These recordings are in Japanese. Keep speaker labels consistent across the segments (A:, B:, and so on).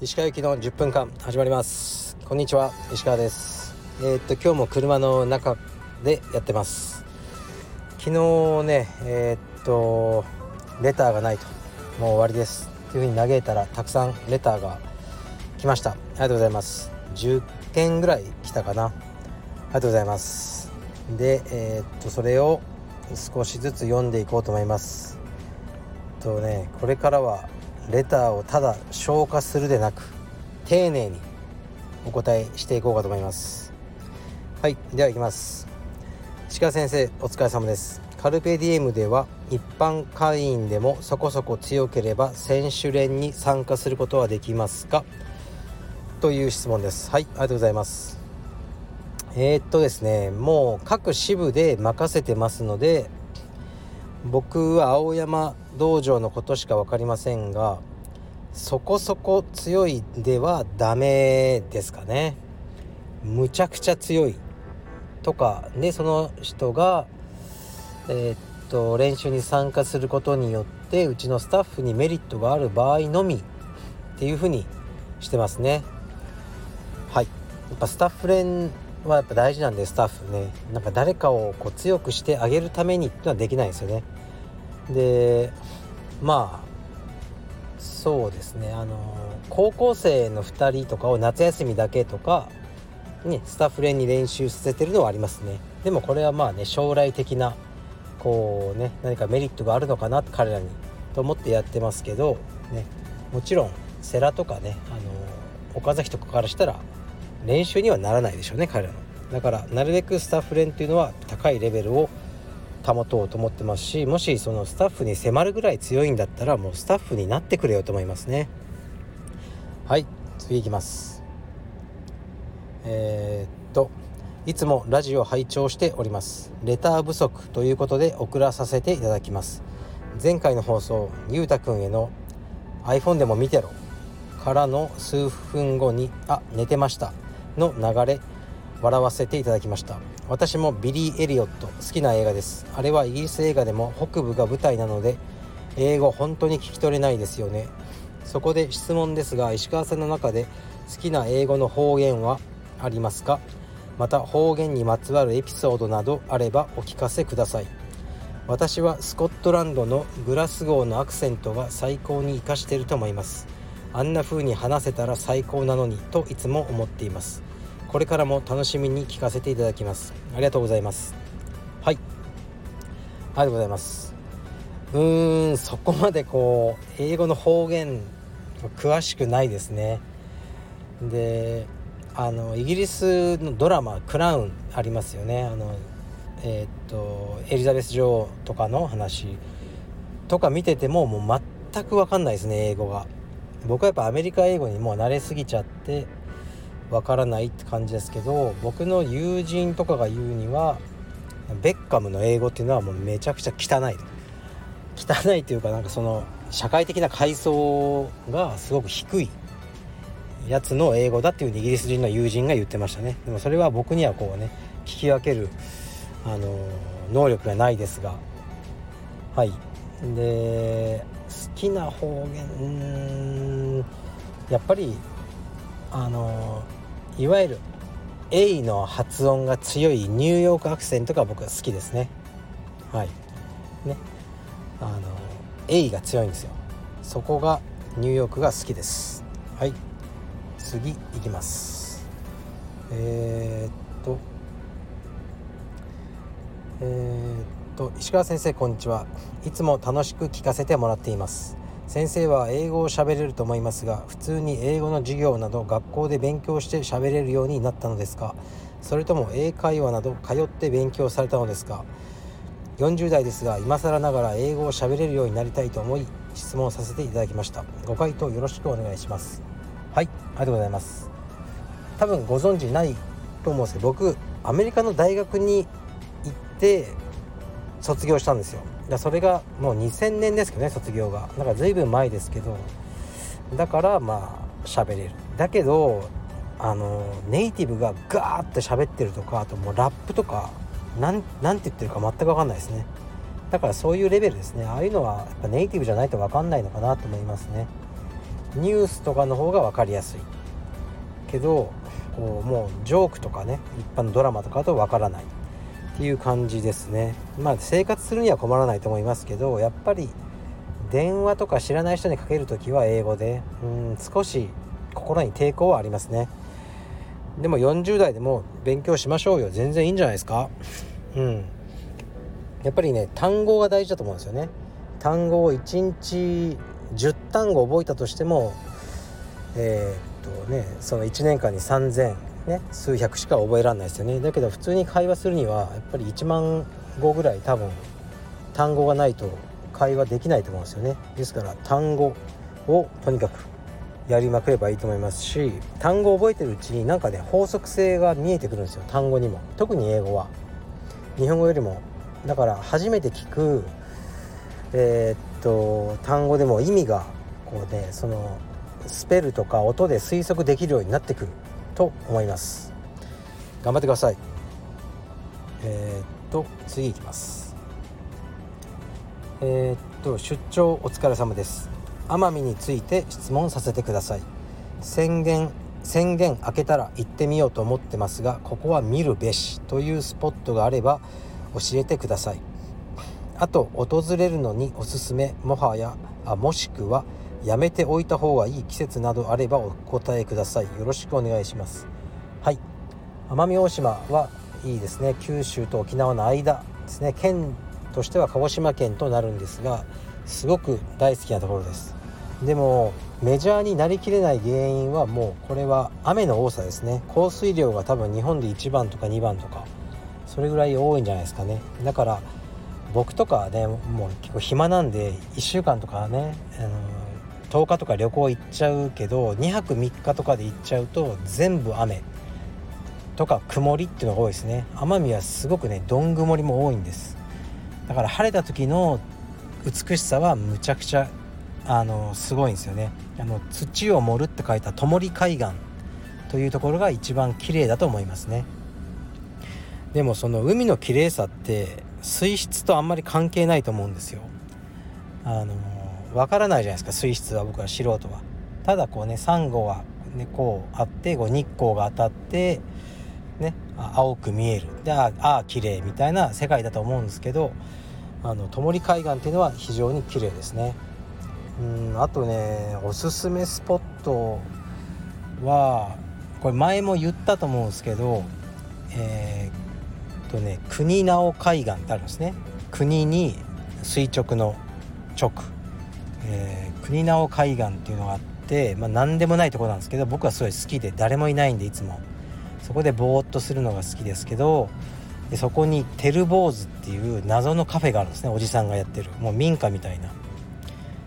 A: 石川行きの10分間始まります。こんにちは石川です。えー、っと今日も車の中でやってます。昨日ねえー、っとレターがないともう終わりです。っていう風に嘆いたらたくさんレターが来ました。ありがとうございます。10件ぐらい来たかな。ありがとうございます。でえー、っとそれを少しずつ読んでいこうと思います。とねこれからはレターをただ消化するでなく丁寧にお答えしていこうかと思います。はいではいきます。鹿先生お疲れ様です。カルペディエムでは一般会員でもそこそこ強ければ選手連に参加することはできますか？という質問です。はいありがとうございます。えー、っとですねもう各支部で任せてますので僕は青山道場のことしか分かりませんがそこそこ強いではダメですかね。むちゃくちゃ強いとかでその人がえー、っと練習に参加することによってうちのスタッフにメリットがある場合のみっていうふうにしてますね。はい。やっぱスタッフ連はやっぱ大事なんでスタッフね。なんか誰かをこう強くしてあげるためにっていうのはできないですよね。でまあそうですね。あの高校生の2人とかを夏休みだけとかねスタッフ連に練習させてるのはありますね。でもこれはまあね将来的なこうね何かメリットがあるのかな彼らにと思ってやってますけどねもちろん世良とかねあの岡崎とかからしたら練習にはならないでしょうね彼らのだからなるべくスタッフ連っていうのは高いレベルを保とうと思ってますしもしそのスタッフに迫るぐらい強いんだったらもうスタッフになってくれよと思いますね。はい次いきます。えー、っといつもラジオ拝聴しております。レター不足ということで送らさせていただきます。前回の放送ゆうたくんへの iPhone でも見てろ。からの数分後に「あ寝てました」の流れ笑わせていただきました。私もビリー・エリオット好きな映画です。あれはイギリス映画でも北部が舞台なので英語本当に聞き取れないですよね。そこで質問ですが石川さんの中で好きな英語の方言はありますか？また方言にまつわるエピソードなどあればお聞かせください。私はスコットランドのグラスゴーのアクセントが最高に活かしていると思います。あんな風に話せたら最高なのにといつも思っています。これからも楽しみに聞かせていただきます。ありがとうございます。はい。ありがとうございます。うーんそこまでこう英語の方言詳しくないですね。であのイギリスのドラマ「クラウン」ありますよね。あのえー、っとエリザベス女王とかの話とか見ててももう全く分かんないですね英語が。僕はやっぱアメリカ英語にもう慣れすぎちゃってわからないって感じですけど僕の友人とかが言うにはベッカムの英語っていうのはもうめちゃくちゃ汚い汚いというかなんかその社会的な階層がすごく低いやつの英語だっていうイギリス人の友人が言ってましたね。でもそれは僕にはこうね聞き分けるあの能力がないですが。はい。で好きな方言うんやっぱりあのいわゆる A の発音が強いニューヨークアクセントが僕は好きですね。はい。ね。あの A が強いんですよ。そこがニューヨークが好きです。はい。次いきます。えー、っとえー、っと石川先生こんにちは。いつも楽しく聞かせてもらっています。先生は英語を喋れると思いますが普通に英語の授業など学校で勉強して喋れるようになったのですか？それとも英会話など通って勉強されたのですか？40代ですが今更ながら英語を喋れるようになりたいと思い質問させていただきました。ご回答よろしくお願いします。はいありがとうございます。多分ご存知ないと思うんですけど僕アメリカの大学に行って卒業したんですよ。だそれがもう2000年ですけどね卒業が。だから随分前ですけど。だからまあ喋れる。だけどあのネイティブがガーって喋ってるとかあともうラップとかなんなんて言ってるか全く分かんないですね。だからそういうレベルですね。ああいうのはやっぱネイティブじゃないと分かんないのかなと思いますね。ニュースとかの方が分かりやすい。けどこうもうジョークとかね一般のドラマとかだと分からない。いう感じですね。まあ生活するには困らないと思いますけどやっぱり電話とか知らない人にかける時は英語でうん少し心に抵抗はありますね。でも40代でも勉強しましょうよ。全然いいんじゃないですか。うん。やっぱりね単語が大事だと思うんですよね。単語を1日10単語覚えたとしてもえー、っとねその1年間に3000ね数百しか覚えられないですよね。だけど普通に会話するにはやっぱり1万語ぐらい多分単語がないと会話できないと思うんですよね。ですから単語をとにかくやりまくればいいと思いますし単語を覚えてるうちになんかね法則性が見えてくるんですよ。単語にも。特に英語は。日本語よりもだから初めて聞くえー、っと単語でも意味がこうねそのスペルとか音で推測できるようになってくる。と思います。頑張ってください。えー、っと次いきます。えー、っと出張お疲れ様です。奄美について質問させてください。宣言宣言開けたら行ってみようと思ってますがここは見るべし。というスポットがあれば教えてください。あと訪れるのにおすすめもはやあもしくはやめておいた方がいい季節などあればお答えください。よろしくお願いします。はい。奄美大島はいいですね。九州と沖縄の間ですね。県としては鹿児島県となるんですがすごく大好きなところです。でもメジャーになりきれない原因はもうこれは雨の多さですね。降水量が多分日本で1番とか2番とかそれぐらい多いんじゃないですかね。だから僕とかねもう結構暇なんで1週間とかね、あの10日とか旅行行っちゃうけど2泊3日とかで行っちゃうと全部雨とか曇りっていうのが多いですね。奄美はすごくねどん曇りも多いんです。だから晴れた時の美しさはむちゃくちゃあのすごいんですよね。あの土を盛るって書いた灯海岸というところが一番綺麗だと思いますね。でもその海の綺麗さって水質とあんまり関係ないと思うんですよ。あのわからないじゃないですか。水質は僕は素人は。ただこうねサンゴはねこうあってこう日光が当たってね青く見える。でああ綺麗みたいな世界だと思うんですけどあの灯海岸っていうのは非常に綺麗ですね。うんあとねおすすめスポットはこれ前も言ったと思うんですけどえー、っとね国直海岸ってあるんですね。国に垂直の直、えー、国直海岸っていうのがあって、まあ、何でもないとこなんですけど僕はすごい好きで誰もいないんでいつも。そこでぼーっとするのが好きですけどでそこにテルボーズっていう謎のカフェがあるんですねおじさんがやってる。もう民家みたいな。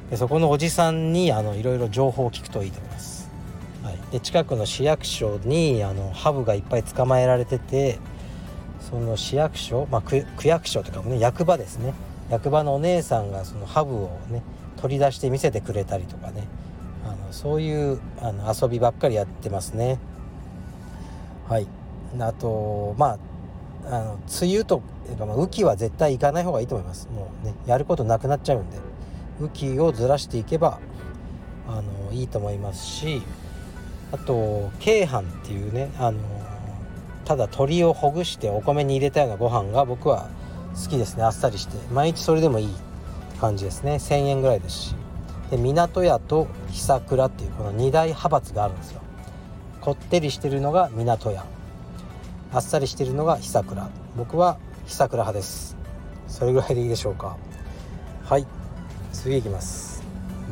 A: でそこのおじさんにあのいろいろ情報を聞くといいと思います、はい、で近くの市役所にあのハブがいっぱい捕まえられててその市役所、まあ、区役所とかもね役場ですね。役場のお姉さんがそのハブをね取り出して見せてくれたりとかね。あのそういうあの遊びばっかりやってますね。はい。あとまああの梅雨というか、まあ、雨季は絶対行かない方がいいと思います。もうねやることなくなっちゃうんで。雨季をずらしていけばあのいいと思いますしあと京飯っていうねあのただ鶏をほぐしてお米に入れたようなご飯が僕は好きですね。あっさりして。毎日それでもいい。感じですね。1000円ぐらいですし。で港屋と久倉っていうこの2大派閥があるんですよ。こってりしてるのが港屋。あっさりしてるのが久倉。僕は久倉派です。それぐらいでいいでしょうか。はい。次いきます。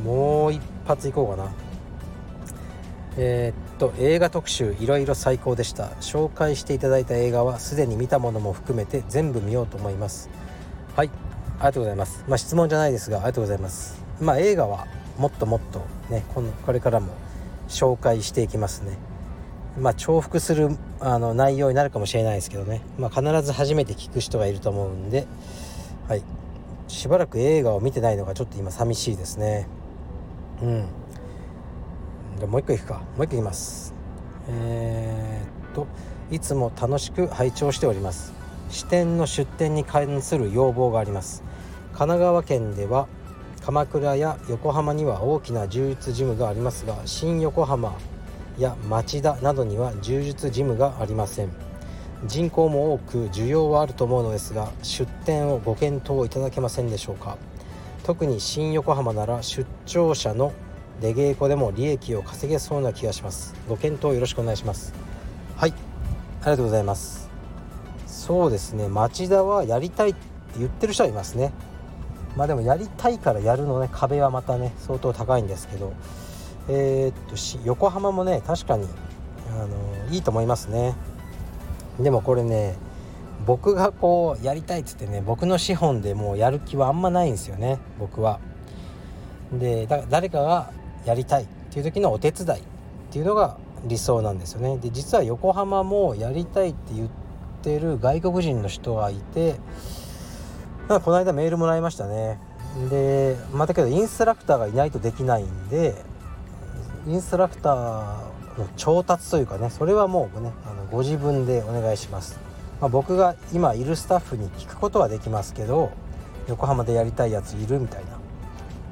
A: もう一発いこうかな。えー、っと映画特集いろいろ最高でした。紹介していただいた映画はすでに見たものも含めて全部見ようと思います。りがとうございます。まあ質問じゃないですがありがとうございます。まあ映画はもっともっとねこのこれからも紹介していきますね。まあ重複するあの内容になるかもしれないですけどね、まあ、必ず初めて聞く人がいると思うんで。はい。しばらく映画を見てないのがちょっと今寂しいですね。うん。じゃもう一個いくか。もう一個いきます。えー、っといつも楽しく拝聴しております。支店の出店に関する要望があります。神奈川県では鎌倉や横浜には大きな柔術ジムがありますが新横浜や町田などには柔術ジムがありません。人口も多く需要はあると思うのですが出店をご検討いただけませんでしょうか。特に新横浜なら出張者の出稽古でも利益を稼げそうな気がします。ご検討よろしくお願いします。はい。ありがとうございます。そうですね。町田はやりたいって言ってる人はいますね。まあでもやりたいからやるのね壁はまたね相当高いんですけど。えー、っと横浜もね確かにあのいいと思いますね。でもこれね僕がこうやりたいっつってね僕の資本でもうやる気はあんまないんですよね僕は。でだ誰かがやりたいっていう時のお手伝いっていうのが理想なんですよね。で実は横浜もやりたいって言ってる外国人の人がいてこの間メールもらいましたね。でまたけどインストラクターがいないとできないんでインストラクターの調達というかねそれはもうねあのご自分でお願いします、まあ、僕が今いるスタッフに聞くことはできますけど横浜でやりたいやついるみたい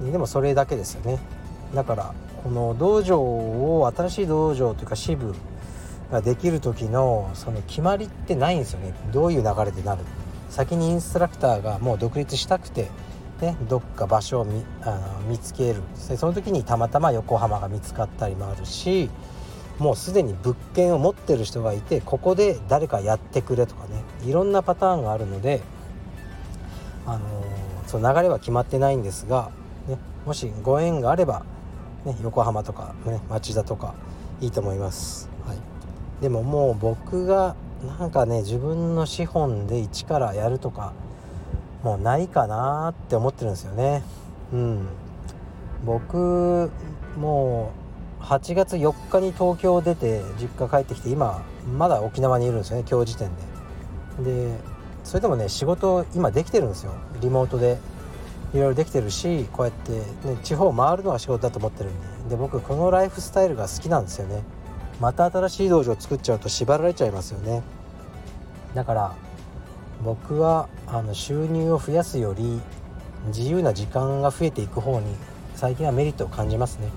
A: な。でもそれだけですよね。だからこの道場を新しい道場というか支部ができる時のその決まりってないんですよね。どういう流れでなる先にインストラクターがもう独立したくて、ね、どっか場所を見あの見つけるその時にたまたま横浜が見つかったりもあるしもうすでに物件を持ってる人がいてここで誰かやってくれとかねいろんなパターンがあるので、あの、その流れは決まってないんですが、ね、もしご縁があれば、ね、横浜とか、ね、町田とかいいと思います。はい、でももう僕がなんかね自分の資本で一からやるとかもうないかなって思ってるんですよね。うん。僕もう8月4日に東京出て実家帰ってきて今まだ沖縄にいるんですよね今日時点で。でそれでもね仕事今できてるんですよ。リモートで。いろいろできてるしこうやって、ね、地方を回るのが仕事だと思ってるんで。で僕このライフスタイルが好きなんですよね。また新しい道場を作っちゃうと縛られちゃいますよね。だから僕はあの収入を増やすより自由な時間が増えていく方に最近はメリットを感じますね。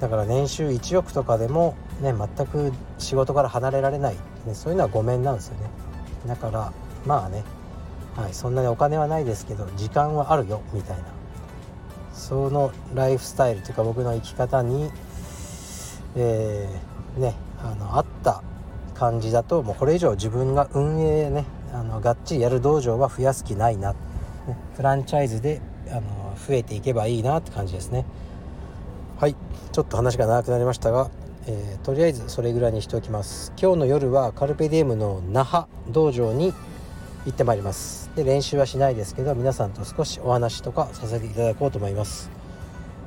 A: だから年収1億とかでもね全く仕事から離れられない、ね、そういうのはごめんなんですよね。だからまあね、はい、そんなにお金はないですけど時間はあるよみたいな。そのライフスタイルというか僕の生き方にえーねあのあった感じだともうこれ以上自分が運営ねあのがっちりやる道場は増やす気ないな、ね、フランチャイズであの増えていけばいいなって感じですね。はいちょっと話が長くなりましたが、えー、とりあえずそれぐらいにしておきます。今日の夜はカルペディエムの那覇道場に行ってまいります。で練習はしないですけど皆さんと少しお話とかさせていただこうと思います。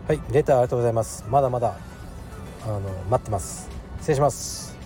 A: はいレターありがとうございます。まだまだあの待ってます。失礼します。